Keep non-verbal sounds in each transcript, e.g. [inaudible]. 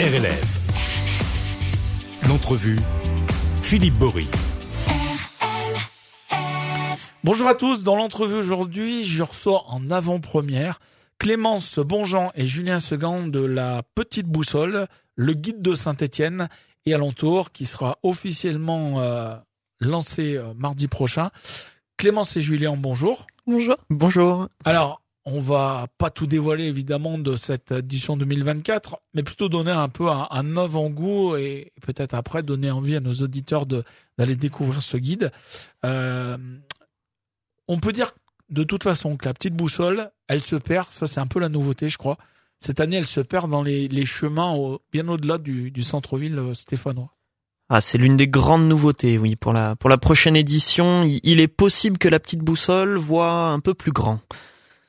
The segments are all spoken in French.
RLF. L'entrevue, Philippe Bory. Bonjour à tous, dans l'entrevue aujourd'hui, je reçois en avant-première Clémence Bonjean et Julien Segan de la Petite Boussole, le guide de Saint-Étienne et alentour, qui sera officiellement euh, lancé euh, mardi prochain. Clémence et Julien, bonjour. Bonjour. Bonjour. Alors, on va pas tout dévoiler évidemment de cette édition 2024, mais plutôt donner un peu un, avant-goût et peut-être après donner envie à nos auditeurs d'aller découvrir ce guide. Euh, on peut dire de toute façon que la petite boussole, elle se perd. Ça, c'est un peu la nouveauté, je crois. Cette année, elle se perd dans les, chemins bien au-delà du, centre-ville euh, stéphanois. Ah, c'est l'une des grandes nouveautés, oui, pour la pour la prochaine édition. Il, il est possible que la petite boussole voit un peu plus grand.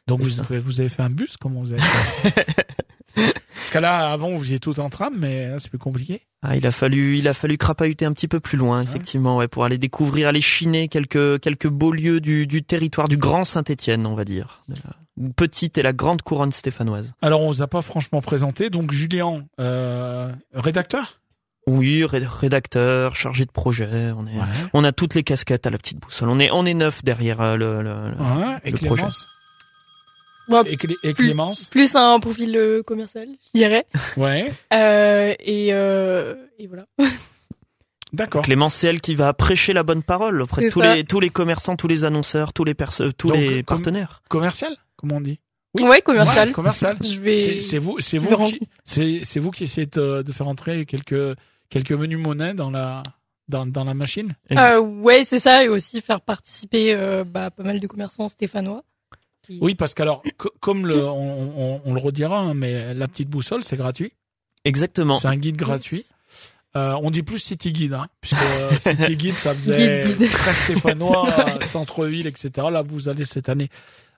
Donc vous vous avez fait un bus, comment vous avez fait [laughs] Parce que là, avant, vous étiez tout en tram, mais c'est plus compliqué. Ah, il a fallu il a fallu crapahuter un petit peu plus loin, effectivement, ouais, pour aller découvrir, aller chiner quelques quelques beaux lieux du du territoire du Grand Saint-Étienne, on va dire, de la petite et la grande couronne stéphanoise. Alors, on vous a pas franchement présenté. Donc, Julien, euh, rédacteur? Oui, ré- rédacteur, chargé de projet, on est on a toutes les casquettes à la petite boussole. On est on est neuf derrière euh, le, le- le- Ouais, et le Clémence? Bon, et, Clé- et Clémence? plus un profil euh, commercial, je dirais. [laughs] Ouais, Euh, et, euh, et voilà. [laughs] d'accord. Clémence, c'est elle qui va prêcher la bonne parole auprès de tous ça. les tous les commerçants, tous les annonceurs, tous les perso- tous Donc, les comme- partenaires. Commercial Comment on dit? Oui. Ouais, commercial. Ouais, commercial. [laughs] Je vais. C'est vous, c'est vous, qui, c'est c'est vous qui essayez de, de faire entrer quelques quelques menus monnaie dans la dans, dans la machine? Euh, ouais, c'est ça, et aussi faire participer euh, bah, pas mal de commerçants stéphanois. Qui- Oui, parce qu'alors, co- comme le, on, on, on le redira, hein, mais la petite boussole, c'est gratuit. Exactement. C'est un guide gratuit. Euh, on dit plus City Guide, hein, puisque euh, [laughs] City Guide, ça faisait Guide, guide. très stéphanois, [laughs] euh, centre-ville, etc. Là, vous allez cette année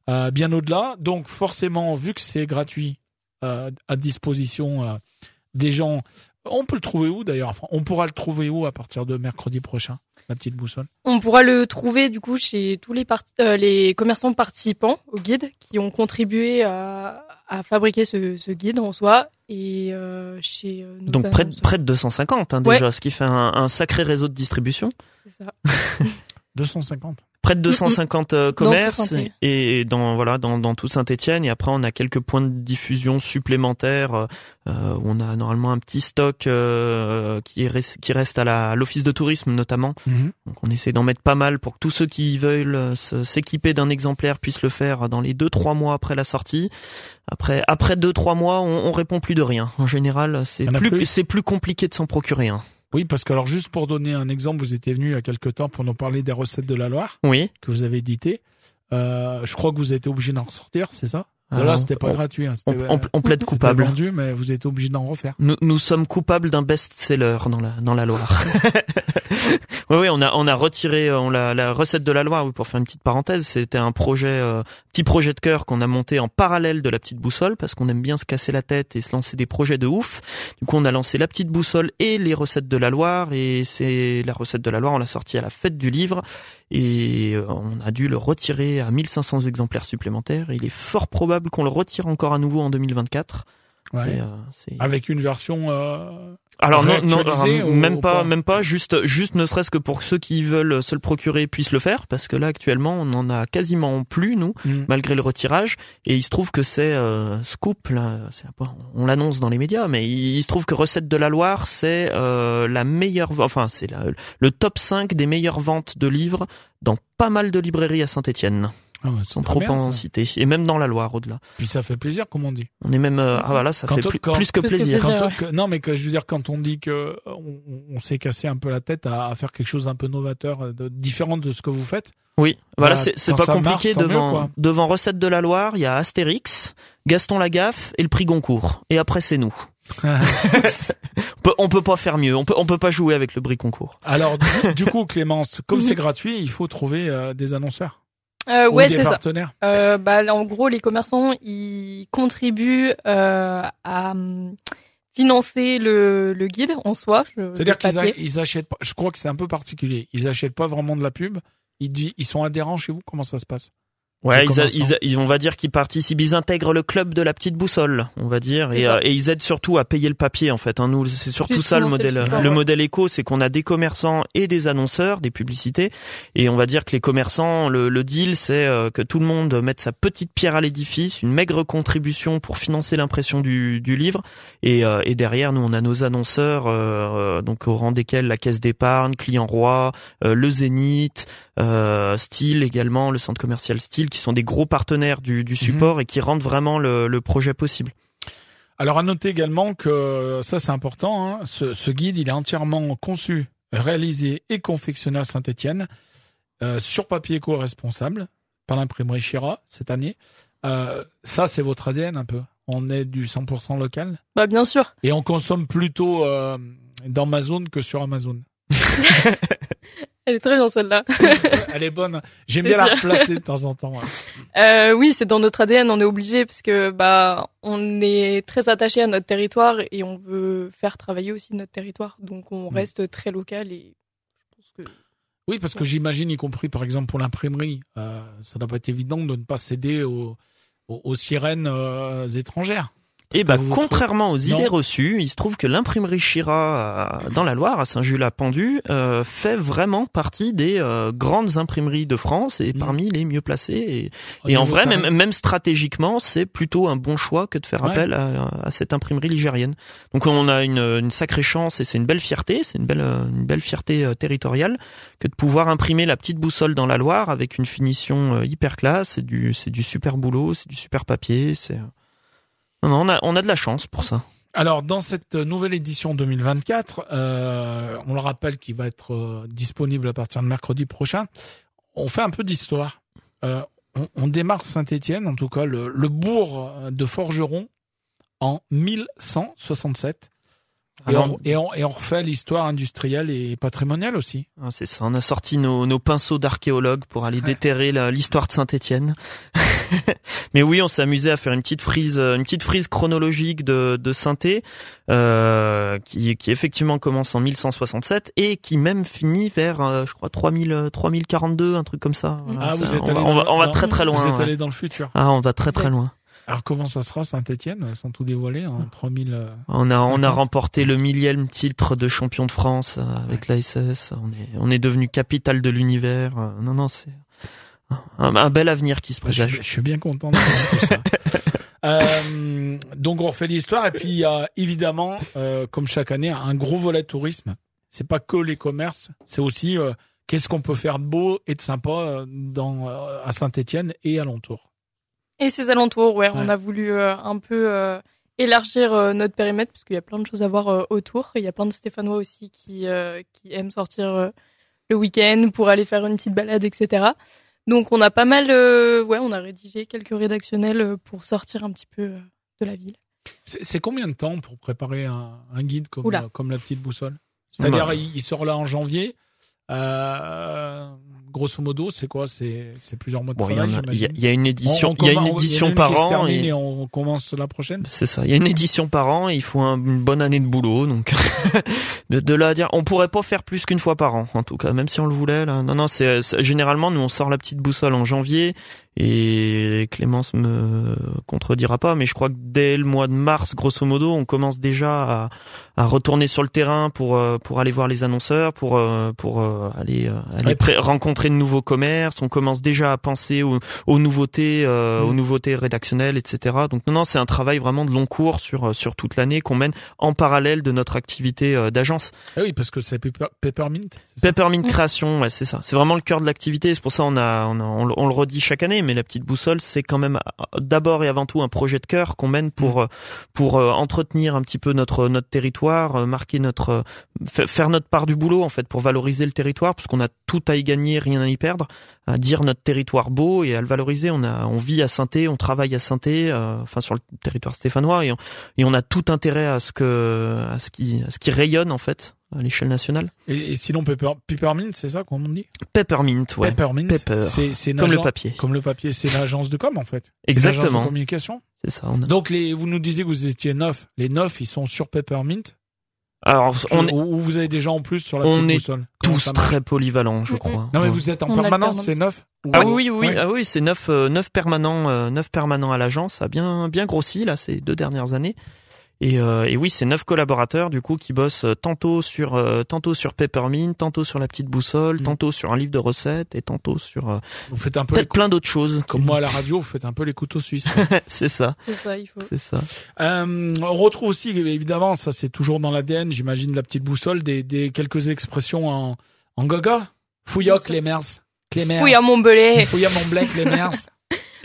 euh, bien au-delà. Donc, forcément, vu que c'est gratuit, euh, à disposition euh, des gens, on peut le trouver où d'ailleurs Enfin, on pourra le trouver où à partir de mercredi prochain, la petite boussole? On pourra le trouver du coup chez tous les, part- euh, les commerçants participants au guide qui ont contribué à, à fabriquer ce, ce guide en soi et euh, chez euh, nos Donc près de, près de 250 hein, Ouais. déjà, ce qui fait un, un sacré réseau de distribution. C'est ça. [laughs] 250. Près de 250 euh, commerces tout Saint-Étienne. et dans voilà dans, dans tout Saint-Étienne et après on a quelques points de diffusion supplémentaires euh, euh, où on a normalement un petit stock euh, qui, est res- qui reste à l'office de tourisme notamment Donc on essaie d'en mettre pas mal pour que tous ceux qui veulent euh, s'équiper d'un exemplaire puissent le faire dans les deux trois mois après la sortie. Après après deux trois mois, on, on répond plus de rien. En général, c'est plus? c'est plus compliqué de s'en procurer un. Oui, parce que alors juste pour donner un exemple, vous étiez venu il y a quelque temps pour nous parler des recettes de la Loire Oui. que vous avez édité. Euh, je crois que vous êtes obligé d'en ressortir, c'est ça? Euh, Là, c'était pas on- gratuit. Hein, On, on- on plaide coupable. vendu, mais vous êtes obligé d'en refaire. Nous, nous sommes coupables d'un best-seller dans la dans la Loire. [laughs] [laughs] oui, oui, on a on a retiré euh, on l'a la recette de la Loire. Oui, pour faire une petite parenthèse, c'était un projet euh, petit projet de cœur qu'on a monté en parallèle de la petite boussole parce qu'on aime bien se casser la tête et se lancer des projets de ouf. Du coup, on a lancé la petite boussole et les recettes de la Loire et c'est la recette de la Loire. On l'a sortie à la fête du livre et euh, on a dû le retirer à 1500 exemplaires supplémentaires. Il est fort probable qu'on le retire encore à nouveau en 2024. Ouais. Euh, Avec une version. Euh... alors non, ou- même ou pas, pas même pas, juste, juste ne serait-ce que pour ceux qui veulent se le procurer puissent le faire, parce que là actuellement on en a quasiment plus nous, hmm. malgré le retirage, et il se trouve que c'est euh, scoop là, on l'annonce dans les médias, mais il, il se trouve que recette de la Loire c'est euh, la meilleure, enfin c'est le top 5 des meilleures ventes de livres dans pas mal de librairies à Saint-Étienne, Ah ouais, c'est sans trop bien, en ça. citer, et même dans la Loire au-delà. Puis ça fait plaisir, comme on dit. On est même, euh, ah voilà, ça Quand fait on- plus, quand- plus que Plus que plaisir. plaisir. Quand ouais. non, mais que je veux dire, quand on dit que on, on s'est cassé un peu la tête à, à faire quelque chose d'un peu novateur, euh, de, différent de ce que vous faites. Oui, voilà, Bah, c'est pas compliqué marche, tant mieux, devant devant recette de la Loire, il y a Astérix, Gaston Lagaffe et le prix Goncourt. Et après c'est nous. [laughs] on, peut, on peut pas faire mieux, on peut on peut pas jouer avec le prix Goncourt. Alors, du, du coup, Clémence, comme [laughs] c'est gratuit, il faut trouver euh, des annonceurs Euh, ou ouais, c'est ça. Euh, bah, en gros, les commerçants, ils contribuent euh, à hum, financer le, le guide en soi. C'est-à-dire qu'ils achètent pas. Je crois que c'est un peu particulier. Ils achètent pas vraiment de la pub. Ils, ils sont adhérents chez vous? Comment ça se passe? Ouais, ils, ils, ils- on va dire qu'ils participent, ils intègrent le club de la petite boussole, on va dire, et, euh, et ils aident surtout à payer le papier en fait. Hein. Nous, c'est surtout ça le modèle, le ouais. modèle éco, c'est qu'on a des commerçants et des annonceurs, des publicités, et on va dire que les commerçants, le, le deal, c'est euh, que tout le monde mette sa petite pierre à l'édifice, une maigre contribution pour financer l'impression du, du livre, et, euh, et derrière nous on a nos annonceurs, euh, euh, donc au rang desquels la Caisse d'épargne, Client Roi, euh, le Zénith, euh, Style également, le centre commercial Style, qui sont des gros partenaires du, du support et qui rendent vraiment le, le projet possible. Alors à noter également que ça c'est important, hein, ce, ce guide il est entièrement conçu, réalisé et confectionné à Saint-Étienne euh, sur papier éco-responsable par l'imprimerie Chira cette année. Euh, ça c'est votre ADN un peu. On est du 100% local Bah bien sûr. et on consomme plutôt euh, dans ma zone que sur Amazon. [laughs] Elle est très bien celle-là. [laughs] Elle est bonne. J'aime bien la replacer de temps en temps. ouais. Euh, oui, c'est dans notre ADN, on est obligé parce que bah on est très attaché à notre territoire et on veut faire travailler aussi notre territoire, donc on Mm. reste très local et je pense que Oui, parce que j'imagine, y compris par exemple pour l'imprimerie, euh, ça doit pas être évident de ne pas céder aux, aux, aux sirènes euh, étrangères. Et bah, que vous contrairement aux idées reçues, il se trouve que l'imprimerie Chira, euh, dans la Loire, à Saint-Jules-à-Pendu, euh, fait vraiment partie des euh, grandes imprimeries de France et Mm. parmi les mieux placées. Et, et en vrai, même, même stratégiquement, c'est plutôt un bon choix que de faire Ouais. appel à, à cette imprimerie ligérienne. Donc on a une, une sacrée chance et c'est une belle fierté, c'est une belle, euh, une belle fierté territoriale que de pouvoir imprimer la petite boussole dans la Loire avec une finition hyper classe. C'est du, c'est du super boulot, c'est du super papier. C'est on a, on a de la chance pour ça. Alors, dans cette nouvelle édition 2024, euh, on le rappelle qu'il va être euh, disponible à partir de mercredi prochain. On fait un peu d'histoire. Euh, on, on démarre Saint-Étienne, en tout cas le, le bourg de Forgeron, en 1167. Et, Alors- on, et, on, et on refait l'histoire industrielle et patrimoniale aussi. Ah, c'est ça, on a sorti nos, nos pinceaux d'archéologues pour aller déterrer l'histoire de Saint-Étienne. [laughs] Mais oui, on s'est amusé à faire une petite frise, euh, une petite frise chronologique de, de Sainté, euh, qui, qui effectivement commence en 1167 et qui même finit vers, euh, je crois, 3000, euh, 3042, un truc comme ça. Voilà, Ah, ça, vous êtes on, allé va, on va- dans- on va très très loin. Vous êtes ouais. allé dans le futur. Ah, on va très très loin. Alors comment ça sera Saint-Étienne sans tout dévoiler en 3000 euh, On a, on a 50. remporté le millième titre de champion de France euh, avec l'ASS. On est, on est devenu capitale de l'univers. Euh, Non, non, c'est un, un bel avenir qui se Je, présage. je suis bien content de voir tout ça. [laughs] Euh, donc on refait l'histoire et puis il y a évidemment, euh, comme chaque année, un gros volet tourisme. C'est pas que les commerces, c'est aussi euh, qu'est-ce qu'on peut faire de beau et de sympa dans euh, à Saint-Étienne et alentour. Et ses alentours, ouais, on a voulu euh, un peu euh, élargir euh, notre périmètre parce qu'il y a plein de choses à voir euh, autour. Il y a plein de Stéphanois aussi qui euh, qui aiment sortir euh, le week-end pour aller faire une petite balade, etc. Donc on a pas mal, euh, ouais, on a rédigé quelques rédactionnels pour sortir un petit peu euh, de la ville. C'est combien de temps pour préparer un, un guide comme euh, comme la petite boussole? C'est-à-dire Bah. il, il sort là en janvier. Euh, grosso modo, c'est quoi? C'est plusieurs mois de Bon, il y, travail. il y y a une édition, On- on il y a une édition par an et, et on commence la prochaine. c'est ça. Il y a une édition par an et il faut un- une bonne année de boulot. Donc [laughs] de, de là à dire, on pourrait pas faire plus qu'une fois par an, en tout cas, même si on le voulait. Là. Non, non, c'est- généralement nous on sort la petite boussole en janvier et Clémence me contredira pas, mais je crois que dès le mois de mars, grosso modo, on commence déjà à, à retourner sur le terrain pour euh, pour aller voir les annonceurs, pour euh, pour euh, aller aller Ouais. pré- rencontrer de nouveaux commerces. On commence déjà à penser aux, aux nouveautés, euh, Mm. aux nouveautés rédactionnelles, etc. Donc non, non, c'est un travail vraiment de long cours sur sur toute l'année qu'on mène en parallèle de notre activité d'agence. Ah oui, parce que c'est Pepper- Peppermint. Peppermint Mm. Création, ouais, c'est ça. C'est vraiment le cœur de l'activité. C'est pour ça on a, on, a- on le- on le redit chaque année, mais la petite boussole, c'est quand même euh, d'abord et avant tout un projet de cœur qu'on mène pour euh, pour euh, entretenir un petit peu notre notre territoire, marquer notre fa- faire notre part du boulot en fait pour valoriser le territoire, parce qu'on a tout à y gagner, rien à y perdre, à dire notre territoire beau et à le valoriser. On a on vit à Sainté, on travaille à Sainté, euh, enfin sur le territoire stéphanois et on, et on a tout intérêt à ce que à ce qui à ce qui rayonne en fait à l'échelle nationale. Et, et sinon, Pepper, Peppermint, c'est ça qu'on dit? Peppermint, ouais. Peppermint. Pepper. C'est, Comme le papier. Comme le papier, c'est l'agence de com en fait. C'est l'agence Exactement. de communication. C'est ça. On a- Donc les, vous nous disiez que vous étiez neuf. Les neuf, ils sont sur Peppermint. Alors, on est Ou ou vous avez des gens en plus sur la on petite est boussole Comment tous très polyvalents, je crois. Non mais Ouais. vous êtes en On permanence, c'est neuf Ah oui, oui, oui, Ouais. ah oui, c'est neuf, euh, neuf permanents, euh, neuf permanents à l'agence, ça a bien, bien grossi là ces deux dernières années. Et, euh, et oui, c'est neuf collaborateurs du coup qui bossent euh, tantôt sur, euh, tantôt sur Peppermint, tantôt sur la petite boussole, Mm. tantôt sur un livre de recettes et tantôt sur euh, Vous faites un peu les peut-être plein d'autres choses. Comme moi à la radio, vous faites un peu les couteaux suisses. [laughs] c'est ça, C'est ça, il faut. c'est ça. Euh, on retrouve aussi, évidemment, ça c'est toujours dans l'ADN, j'imagine, la petite boussole, des, des quelques expressions en, en gaga. Fouilloc, Bien sûr. Clémers. Clémers. Oui, à Montbelay. Fouilla mon blé, Clémers. [laughs]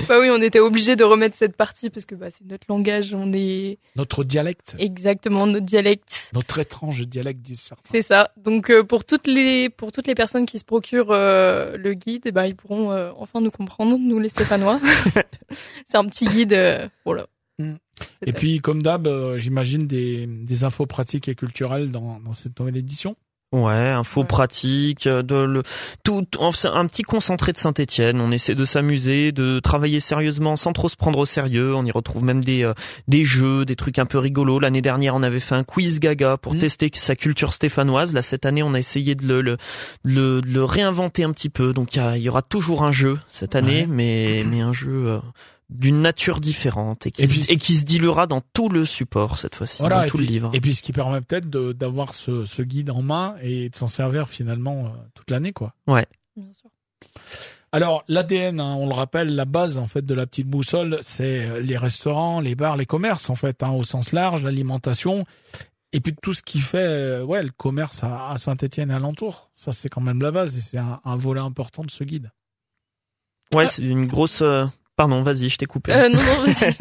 bah oui, on était obligé de remettre cette partie parce que bah, c'est notre langage, on est Notre dialecte. exactement notre dialecte. Notre étrange dialecte, disent certains. C'est ça. Donc euh, pour toutes les pour toutes les personnes qui se procurent euh, le guide, eh ben ils pourront euh, enfin nous comprendre, nous les Stéphanois. [laughs] c'est un petit guide. euh, voilà. Mm. Et top. puis, comme d'hab, euh, j'imagine des, des infos pratiques et culturelles dans, dans cette nouvelle édition. Ouais, info Ouais. pratique, euh, de le tout, un petit concentré de Saint-Étienne. On essaie de s'amuser, de travailler sérieusement sans trop se prendre au sérieux. On y retrouve même des euh, des jeux, des trucs un peu rigolos. L'année dernière, on avait fait un quiz gaga pour Mhm. tester sa culture stéphanoise. Là, cette année, on a essayé de le le, de le, de le réinventer un petit peu. Donc, il y, aura toujours un jeu cette année, Ouais. mais mais un jeu euh, d'une nature différente et qui, Et se- puis- et qui se diluera dans tout le support cette fois-ci, dans et tout puis, le livre. Et puis, ce qui permet peut-être de- d'avoir ce, ce guide en main et de s'en servir finalement euh, toute l'année, quoi. Bien sûr. Alors, l'ADN, hein, on le rappelle, la base en fait de la petite boussole, c'est euh, les restaurants, les bars, les commerces en fait, hein, au sens large, l'alimentation, et puis tout ce qui fait, euh, ouais, le commerce à, à Saint-Étienne et alentour. Ça, c'est quand même la base et c'est un, un volet important de ce guide. Ouais, c'est une grosse. euh, Pardon, vas-y, je t'ai coupé. Euh, non non. vas-y.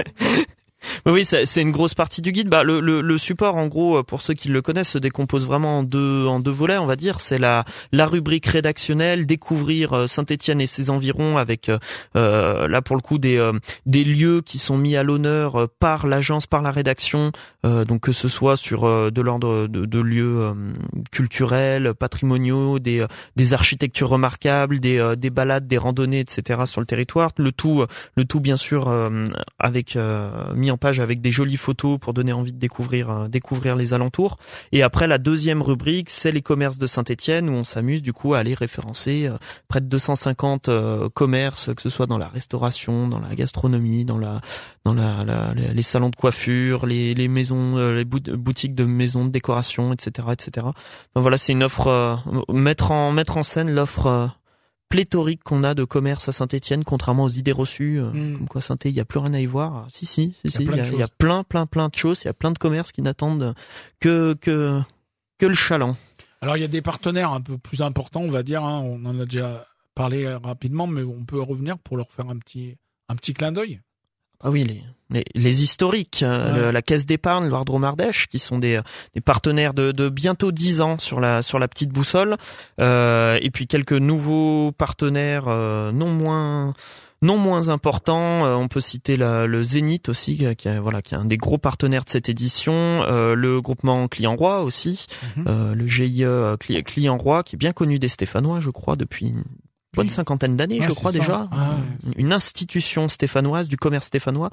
[laughs] Oui, c'est une grosse partie du guide. Bah, le, support, en gros, pour ceux qui le connaissent, se décompose vraiment en deux en deux volets, on va dire. C'est la la rubrique rédactionnelle, découvrir euh, Saint-Étienne et ses environs, avec euh, euh, là pour le coup des euh, des lieux qui sont mis à l'honneur par l'agence, par la rédaction. donc que ce soit sur de l'ordre de, de lieux culturels, patrimoniaux, des des architectures remarquables, des des balades, des randonnées, etc. sur le territoire. Le tout le tout bien sûr avec mis en page avec des jolies photos pour donner envie de découvrir euh, découvrir les alentours. Et après la deuxième rubrique, c'est les commerces de Saint-Étienne où on s'amuse du coup à aller référencer euh, près de 250 euh, commerces, que ce soit dans la restauration, dans la gastronomie, dans la dans la, la- les salons de coiffure, les les maisons, euh, les bout- boutiques de maisons de décoration, etc., etc. Donc voilà, c'est une offre mettre en mettre en scène l'offre pléthorique qu'on a de commerce à Saint-Étienne, contrairement aux idées reçues, euh, Mm. comme quoi saint il y a plus rien à y voir. Si, si, si, Il y a si, plein il y, a, il y a choses. plein, plein, plein de choses. Il y a plein de commerces qui n'attendent que que que le chaland. Alors, il y a des partenaires un peu plus importants, on va dire. hein, on en a déjà parlé euh, rapidement, mais on peut revenir pour leur faire un petit un petit clin d'œil. Ah oui, les les, les historiques, euh, Ouais. le- la Caisse d'épargne, Loire-Dromardèche, qui sont des des partenaires de, de bientôt 10 ans sur la sur la petite boussole, euh, et puis quelques nouveaux partenaires euh, non moins non moins importants. Euh, on peut citer la- le Zénith aussi, qui, qui est, voilà, qui est un des gros partenaires de cette édition, euh, le groupement Client Roi aussi, Mhm. euh, le GIE Cli- Client Roi, qui est bien connu des Stéphanois, je crois, depuis bonne cinquantaine d'années, Ouais, je crois déjà. Ah, Une institution stéphanoise du commerce stéphanois.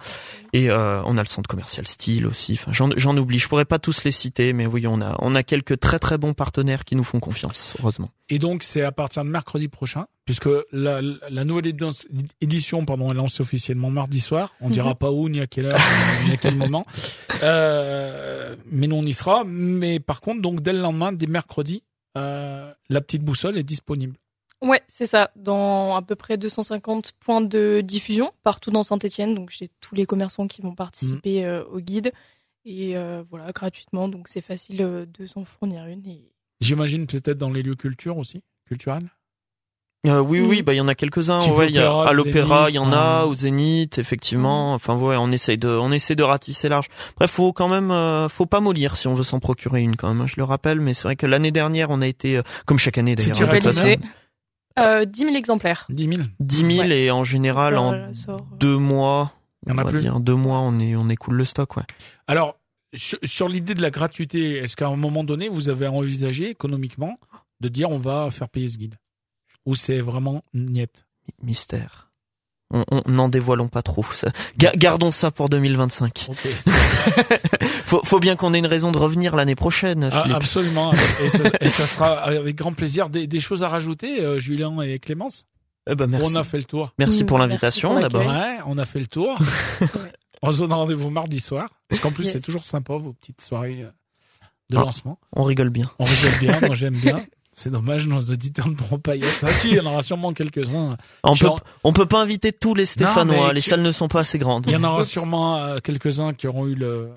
Et euh, on a le centre commercial Style aussi. Enfin, j'en, oublie. Je pourrais pas tous les citer, mais oui, on a on a quelques très très bons partenaires qui nous font confiance, heureusement. Et donc, c'est à partir de mercredi prochain, puisque la, la nouvelle édi- édition pardon, est lancée officiellement mardi soir. On dira pas où, ni à quelle heure, ni à quel moment. [laughs] Euh, mais nous, on y sera. Mais par contre, donc, dès le lendemain, dès mercredi, euh, la petite boussole est disponible. Ouais, c'est ça. Dans à peu près 250 points de diffusion partout dans Saint-Étienne. Donc j'ai tous les commerçants qui vont participer euh, au guide et euh, voilà gratuitement. Donc c'est facile euh, de s'en fournir une. Et... J'imagine peut-être dans les lieux culture aussi, culturels. Euh, oui, oui, bah il y en a quelques-uns. Ouais, y a, à l'opéra, il y en a, Zénith, au Zénith, effectivement. Enfin, ouais, on essaye de, on essaie de ratisser large. Bref, faut quand même, euh, faut pas mollir si on veut s'en procurer une quand même. hein, Je le rappelle, mais c'est vrai que l'année dernière, on a été, euh, comme chaque année d'ailleurs, Euh, 10 000 exemplaires. 10 000. 10 000 Ouais. et en général en sort, deux mois, on a va plus dire deux mois, on est, on écoule le stock, ouais. Alors, sur, sur l'idée de la gratuité, est-ce qu'à un moment donné, vous avez envisagé économiquement de dire on va faire payer ce guide? Ou c'est vraiment niet? Mystère. On, on n'en dévoilons pas trop. Ça- ga- gardons ça pour 2025. Ok. [laughs] Faut, faut bien qu'on ait une raison de revenir l'année prochaine, Ah, Philippe. absolument. Et, ce- [laughs] et ça sera avec grand plaisir. Des, des choses à rajouter, euh, Julien et Clémence? Eh ben, merci. On a fait le tour. Merci pour merci l'invitation d'abord. Ouais, on a fait le tour. [laughs] On se donne rendez-vous mardi soir. Parce qu'en plus, Yes. c'est toujours sympa, vos petites soirées euh, de Ah. lancement. On rigole bien. On rigole bien, moi j'aime bien. C'est dommage, nos auditeurs ne pourront pas y être. Ah si, il y en aura sûrement quelques-uns. On peut, on peut pas inviter tous les Stéphanois. les tu- salles ne sont pas assez grandes. Il y en aura sûrement euh, quelques-uns qui auront eu le,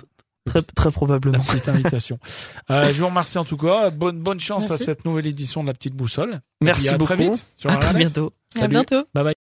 Très, très la probablement. petite invitation. [laughs] Euh, je vous remercie en tout cas. Bonne, bonne chance Merci. à cette nouvelle édition de la petite boussole. Et Merci à beaucoup. Très vite sur À très bientôt. À Salut. bientôt. Bye bye.